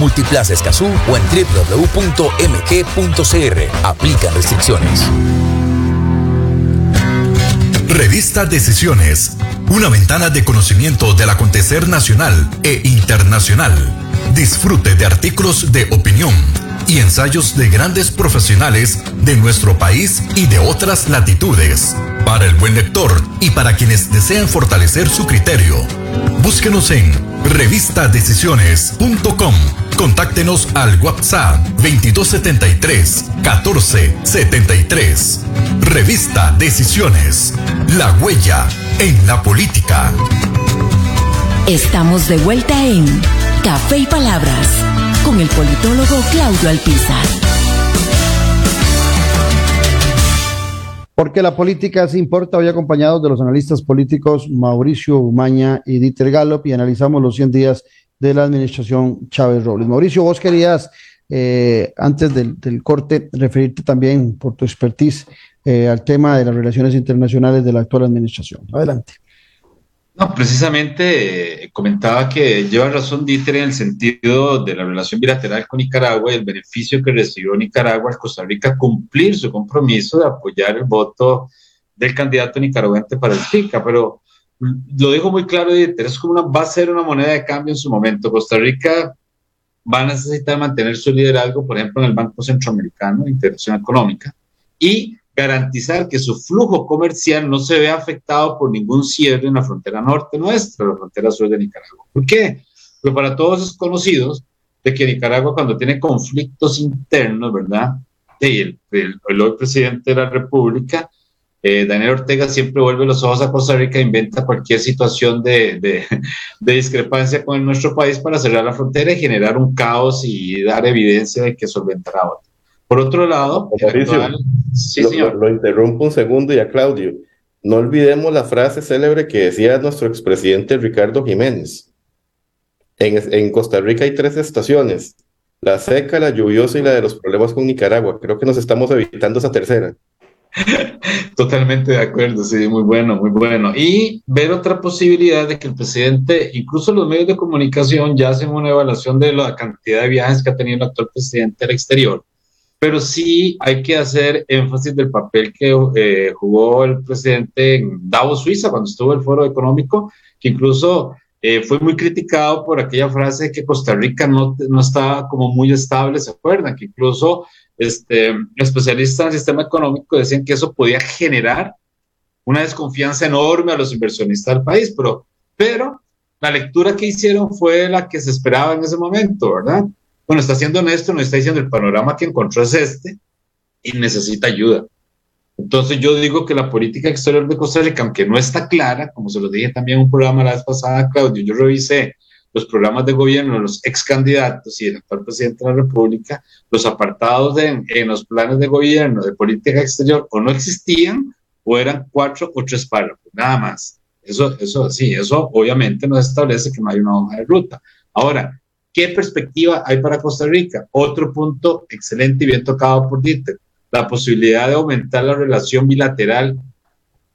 Multiplaza Escazú o en www.mg.cr. Aplican restricciones. Revista Decisiones, una ventana de conocimiento del acontecer nacional e internacional. Disfrute de artículos de opinión y ensayos de grandes profesionales de nuestro país y de otras latitudes. Para el buen lector y para quienes desean fortalecer su criterio. Búsquenos en revistadecisiones.com. Contáctenos al WhatsApp 2273 1473. Revista Decisiones. La huella en la política. Estamos de vuelta en Café y Palabras con el politólogo Claudio Alpizar. Porque la política se importa, hoy acompañados de los analistas políticos Mauricio Umaña y Dieter Gallop y analizamos los 100 días de la administración Chávez Robles. Mauricio, vos querías, eh, antes del, corte, referirte también por tu expertise eh, al tema de las relaciones internacionales de la actual administración. Adelante. No, precisamente eh, comentaba que lleva razón Dieter en el sentido de la relación bilateral con Nicaragua y el beneficio que recibió Nicaragua al Costa Rica cumplir su compromiso de apoyar el voto del candidato nicaragüense para el FICA, pero lo dijo muy claro Dieter, es como una, va a ser una moneda de cambio en su momento. Costa Rica va a necesitar mantener su liderazgo, por ejemplo, en el Banco Centroamericano de Integración Económica, y garantizar que su flujo comercial no se vea afectado por ningún cierre en la frontera norte nuestra, la frontera sur de Nicaragua. ¿Por qué? Porque para todos es conocido de que Nicaragua cuando tiene conflictos internos, ¿verdad? El, el hoy presidente de la República, eh, Daniel Ortega siempre vuelve los ojos a Costa Rica e inventa cualquier situación de, de, de, discrepancia con nuestro país para cerrar la frontera y generar un caos y dar evidencia de que solventará otro. Por otro lado, actual, sí, lo, lo, lo, interrumpo un segundo y a Claudio. No olvidemos la frase célebre que decía nuestro expresidente Ricardo Jiménez. En, en Costa Rica hay tres estaciones, la seca, la lluviosa y la de los problemas con Nicaragua. Creo que nos estamos evitando esa tercera. *laughs* Totalmente de acuerdo, sí, muy bueno, muy bueno. Y ver otra posibilidad de que el presidente, incluso los medios de comunicación ya hacen una evaluación de la cantidad de viajes que ha tenido el actual presidente al exterior, pero sí hay que hacer énfasis del papel que eh, jugó el presidente en Davos, Suiza, cuando estuvo el foro económico, que incluso eh, fue muy criticado por aquella frase de que Costa Rica no, no estaba como muy estable, ¿se acuerdan? Que incluso este, especialistas en sistema económico decían que eso podía generar una desconfianza enorme a los inversionistas del país, pero, pero la lectura que hicieron fue la que se esperaba en ese momento, ¿verdad? Bueno, está siendo honesto, nos está diciendo el panorama que encontró es este y necesita ayuda. Entonces yo digo que la política exterior de Costa Rica, aunque no está clara, como se lo dije también en un programa la vez pasada, Claudio, yo revisé los programas de gobierno de los ex candidatos y del actual presidente de la República, los apartados en los planes de gobierno de política exterior o no existían o eran cuatro o tres párrafos, nada más. Eso, eso sí, eso obviamente nos establece que no hay una hoja de ruta. Ahora, ¿qué perspectiva hay para Costa Rica? Otro punto excelente y bien tocado por Dieter, la posibilidad de aumentar la relación bilateral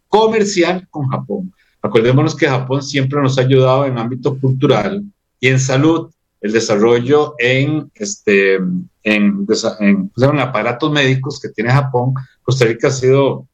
comercial con Japón. Acordémonos que Japón siempre nos ha ayudado en ámbito cultural y en salud, el desarrollo en, este, en, en, aparatos médicos que tiene Japón. Costa Rica ha sido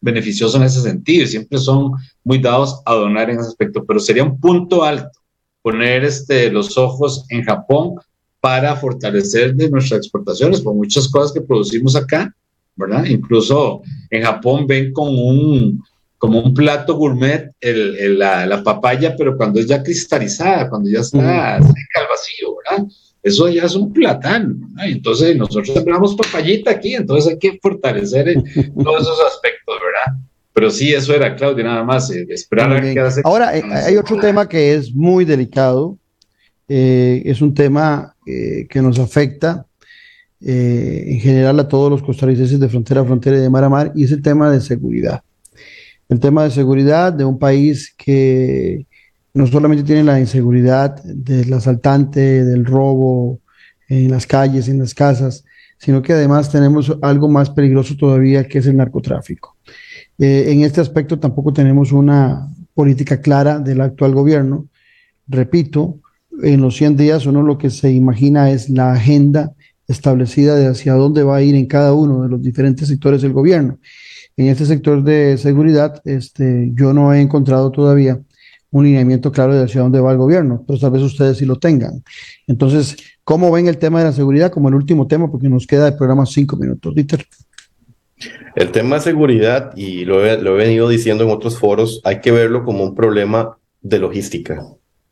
beneficioso en ese sentido y siempre son muy dados a donar en ese aspecto, pero sería un punto alto poner este, los ojos en Japón para fortalecer nuestras exportaciones por muchas cosas que producimos acá, ¿verdad? Incluso en Japón ven como un, como un plato gourmet el, la, papaya, pero cuando es ya cristalizada, cuando ya está seca al vacío, ¿verdad? Eso ya es un platán, ¿verdad? Entonces nosotros sembramos papayita aquí, entonces hay que fortalecer *laughs* todos esos aspectos, ¿verdad? Pero sí, eso era, Claudia, nada más, eh, esperar a que hace... Ahora, eh, hay otro tema que es muy delicado, eh, es un tema que nos afecta en general a todos los costarricenses de frontera a frontera y de mar a mar, y es el tema de seguridad. El tema de seguridad de un país que no solamente tiene la inseguridad del asaltante, del robo en las calles, en las casas, sino que además tenemos algo más peligroso todavía, que es el narcotráfico. Eh, en este aspecto tampoco tenemos una política clara del actual gobierno. Repito, en los 100 días uno lo que se imagina es la agenda establecida de hacia dónde va a ir en cada uno de los diferentes sectores del gobierno. En este sector de seguridad, este, yo no he encontrado todavía un lineamiento claro de hacia dónde va el gobierno, pero tal vez ustedes sí lo tengan. Entonces, ¿cómo ven el tema de la seguridad como el último tema? Porque nos queda de programa cinco minutos. Dieter. El tema de seguridad, y lo he, venido diciendo en otros foros, hay que verlo como un problema de logística.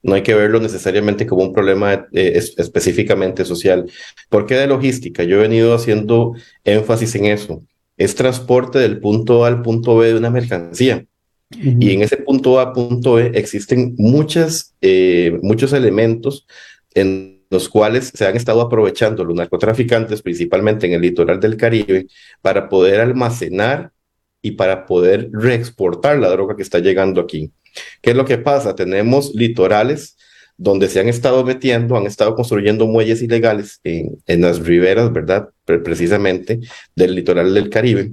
No hay que verlo necesariamente como un problema eh, específicamente social. ¿Por qué de logística? Yo he venido haciendo énfasis en eso. Es transporte del punto A al punto B de una mercancía. Y en ese punto A, punto B, existen muchas, eh, muchos elementos en los cuales se han estado aprovechando los narcotraficantes, principalmente en el litoral del Caribe, para poder almacenar y para poder reexportar la droga que está llegando aquí. ¿Qué es lo que pasa? Tenemos litorales donde se han estado metiendo, han estado construyendo muelles ilegales en, en las riberas, ¿verdad? Precisamente del litoral del Caribe.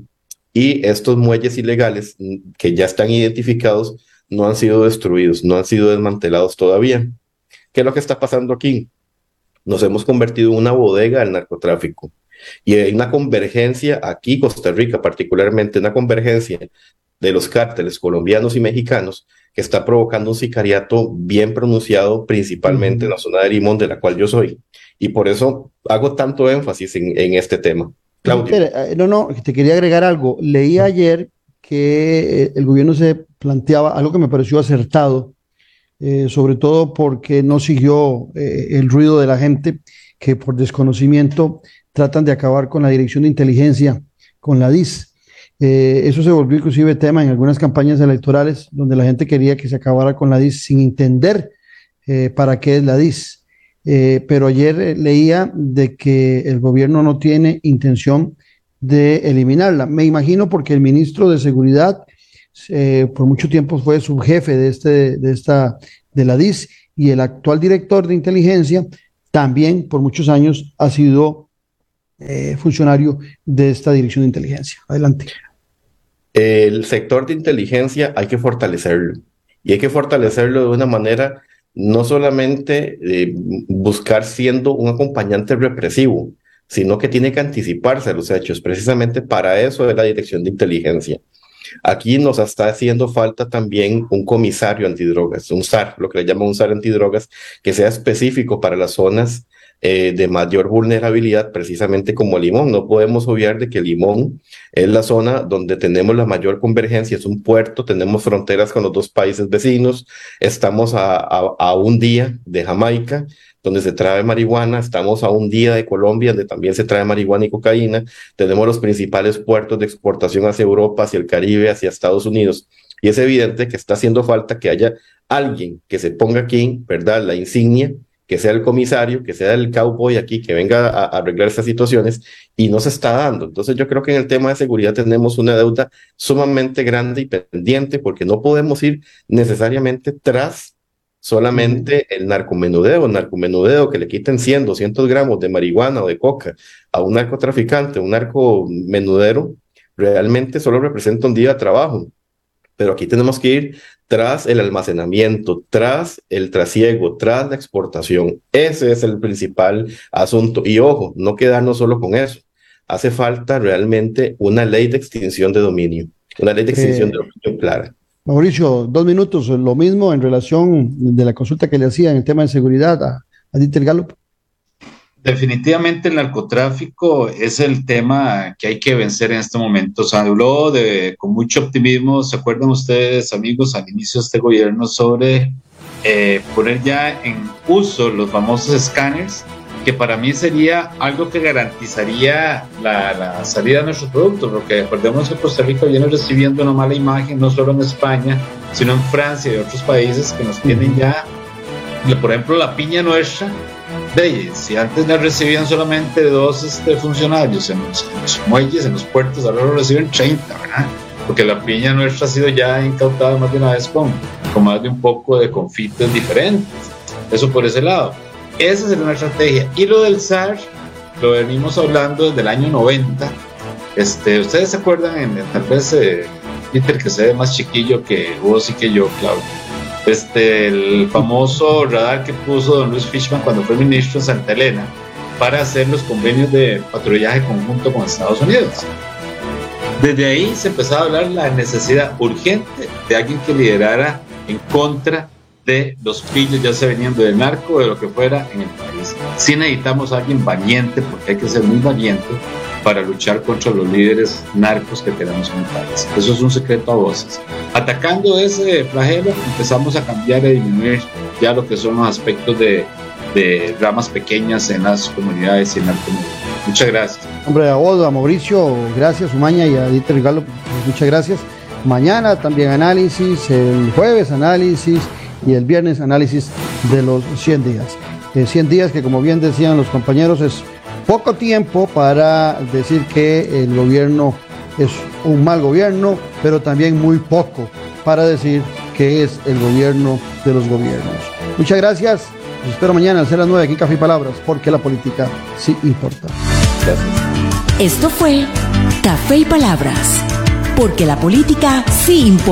Y estos muelles ilegales mm, que ya están identificados no han sido destruidos, no han sido desmantelados todavía. ¿Qué es lo que está pasando aquí? nos hemos convertido en una bodega del narcotráfico. Y hay una convergencia aquí, Costa Rica particularmente, una convergencia de los cárteles colombianos y mexicanos que está provocando un sicariato bien pronunciado, principalmente en la zona de Limón, de la cual yo soy. Y por eso hago tanto énfasis en, este tema. Claudio. Eh, no, no, te quería agregar algo. Leí ayer que eh, el gobierno se planteaba algo que me pareció acertado, eh, sobre todo porque no siguió eh, el ruido de la gente que por desconocimiento tratan de acabar con la Dirección de Inteligencia, con la DIS. Eh, eso se volvió inclusive tema en algunas campañas electorales donde la gente quería que se acabara con la DIS sin entender para qué es la DIS. Pero ayer leía de que el gobierno no tiene intención de eliminarla. Me imagino porque el ministro de Seguridad eh, por mucho tiempo fue subjefe de, este, de, esta, de la DIS y el actual director de inteligencia también por muchos años ha sido eh, funcionario de esta dirección de inteligencia. Adelante. El sector de inteligencia hay que fortalecerlo y hay que fortalecerlo de una manera no solamente eh, buscar siendo un acompañante represivo, sino que tiene que anticiparse a los hechos. Precisamente para eso es la dirección de inteligencia. Aquí nos está haciendo falta también un comisario antidrogas, un SAR, lo que le llaman un SAR antidrogas, que sea específico para las zonas eh, de mayor vulnerabilidad, precisamente como Limón. No podemos obviar de que Limón es la zona donde tenemos la mayor convergencia, es un puerto, tenemos fronteras con los dos países vecinos, estamos a un día de Jamaica, donde se trae marihuana, estamos a un día de Colombia, donde también se trae marihuana y cocaína, tenemos los principales puertos de exportación hacia Europa, hacia el Caribe, hacia Estados Unidos, y es evidente que está haciendo falta que haya alguien que se ponga aquí, ¿verdad? La insignia, que sea el comisario, que sea el cowboy aquí, que venga a, arreglar estas situaciones, y no se está dando. Entonces yo creo que en el tema de seguridad tenemos una deuda sumamente grande y pendiente, porque no podemos ir necesariamente tras solamente el narcomenudeo, el narcomenudeo que le quiten 100, 200 gramos de marihuana o de coca a un narcotraficante, un narcomenudero, realmente solo representa un día de trabajo. Pero aquí tenemos que ir tras el almacenamiento, tras el trasiego, tras la exportación. Ese es el principal asunto. Y ojo, no quedarnos solo con eso. Hace falta realmente una ley de extinción de dominio, una ley de extinción de dominio clara. Mauricio, dos minutos, lo mismo en relación de la consulta que le hacía en el tema de seguridad a, a Dieter Gallup. Definitivamente el narcotráfico es el tema que hay que vencer en este momento. Se habló de, con mucho optimismo, ¿se acuerdan ustedes, amigos, al inicio de este gobierno sobre eh, poner ya en uso los famosos escáneres, que para mí sería algo que garantizaría la, la salida de nuestros productos, porque recordemos que Costa Rica viene recibiendo una mala imagen, no solo en España, sino en Francia y otros países que nos tienen ya, por ejemplo, la piña nuestra de, si antes la recibían solamente dos este, funcionarios en los, muelles, en los puertos, ahora lo reciben 30, ¿verdad? Porque la piña nuestra ha sido ya incautada más de una vez con, con más de un poco de confites diferentes. Eso por ese lado. Esa es una estrategia. Y lo del SAR, lo venimos hablando desde el año 90. Este, Ustedes se acuerdan, en, tal vez eh, Peter, que se ve más chiquillo que vos y que yo, Claudio este, el famoso radar que puso don Luis Fishman cuando fue ministro en Santa Elena para hacer los convenios de patrullaje conjunto con Estados Unidos. Desde ahí se empezaba a hablar la necesidad urgente de alguien que liderara en contra de los pillos, ya se venían del narco o de lo que fuera en el país. Sí necesitamos alguien valiente, porque hay que ser muy valiente para luchar contra los líderes narcos que tenemos en el país. Eso es un secreto a voces. Atacando ese flagelo, empezamos a cambiar y disminuir ya lo que son los aspectos de, de ramas pequeñas en las comunidades y en la comunidad. Muchas gracias. Hombre, a vos, a Mauricio, gracias, Umaña y a Dieter Galo, muchas gracias. Mañana también análisis, el jueves análisis y el viernes análisis de los 100 días. Eh, 100 días que como bien decían los compañeros es poco tiempo para decir que el gobierno es un mal gobierno, pero también muy poco para decir que es el gobierno de los gobiernos. Muchas gracias. Los espero mañana a las 9 aquí en Café y Palabras, porque la política sí importa. Gracias. Esto fue Café y Palabras, porque la política sí importa.